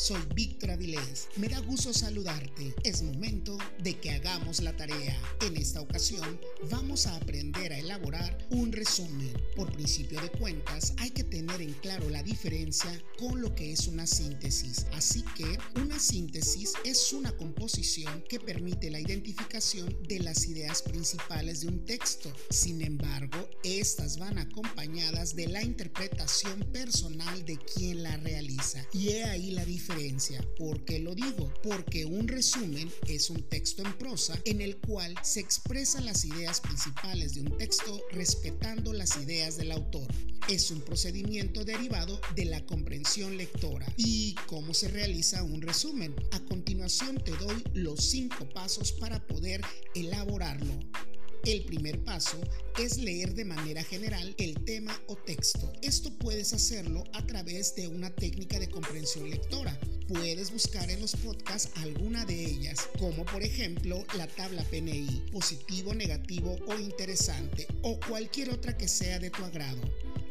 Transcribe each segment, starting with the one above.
Soy Víctor Avilés. Me da gusto saludarte. Es momento de que hagamos la tarea. En esta ocasión vamos a aprender a elaborar un resumen. Por principio de cuentas, hay que tener en claro la diferencia con lo que es una síntesis. Así que una síntesis es una composición que permite la identificación de las ideas principales de un texto. Sin embargo, estas van acompañadas de la interpretación personal de quien la realiza. Y he ahí la diferencia ¿Por qué lo digo? Porque un resumen es un texto en prosa en el cual se expresan las ideas principales de un texto respetando las ideas del autor. Es un procedimiento derivado de la comprensión lectora. ¿Y cómo se realiza un resumen? A continuación te doy los cinco pasos para poder elaborarlo. El primer paso es leer de manera general el tema o texto. Esto puedes hacerlo a través de una técnica de comprensión lectora. Puedes buscar en los podcasts alguna de ellas, como por ejemplo la tabla PNI, positivo, negativo o interesante, o cualquier otra que sea de tu agrado.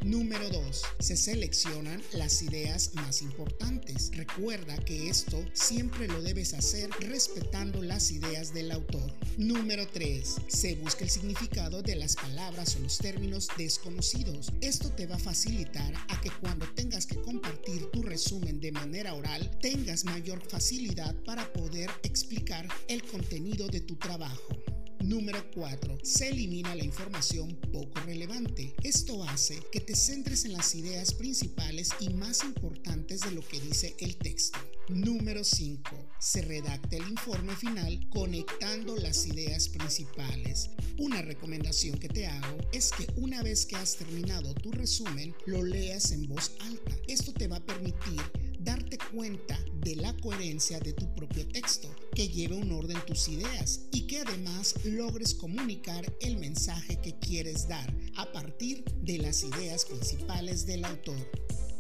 Número 2. Se seleccionan las ideas más importantes. Recuerda que esto siempre lo debes hacer respetando las ideas del autor. Número 3. Se busca el significado de las palabras o los términos desconocidos. Esto te va a facilitar a que cuando tengas que compartir tu resumen de manera oral, tengas mayor facilidad para poder explicar el contenido de tu trabajo. Número 4. Se elimina la información poco relevante. Esto hace que te centres en las ideas principales y más importantes de lo que dice el texto. Número 5. Se redacta el informe final conectando las ideas principales. Una recomendación que te hago es que una vez que has terminado tu resumen, lo leas en voz alta. Esto te va a permitir darte cuenta de la coherencia de tu propio texto, que lleve un orden tus ideas y que además logres comunicar el mensaje que quieres dar a partir de las ideas principales del autor.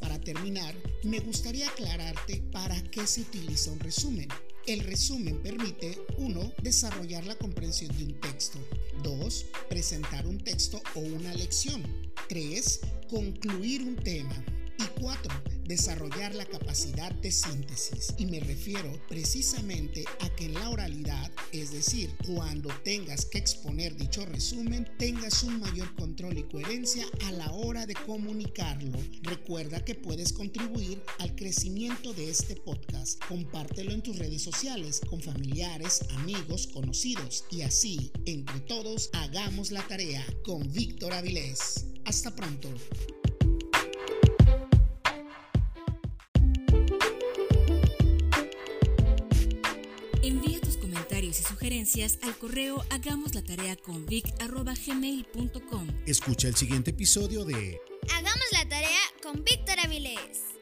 Para terminar, me gustaría aclararte para qué se utiliza un resumen. El resumen permite 1. Desarrollar la comprensión de un texto. 2. Presentar un texto o una lección. 3. Concluir un tema. Y 4 desarrollar la capacidad de síntesis. Y me refiero precisamente a que en la oralidad, es decir, cuando tengas que exponer dicho resumen, tengas un mayor control y coherencia a la hora de comunicarlo. Recuerda que puedes contribuir al crecimiento de este podcast. Compártelo en tus redes sociales con familiares, amigos, conocidos y así, entre todos, hagamos la tarea con Víctor Avilés. Hasta pronto. Y sugerencias al correo hagamos la tarea con vic.gmail.com. Escucha el siguiente episodio de Hagamos la tarea con Víctor Avilés.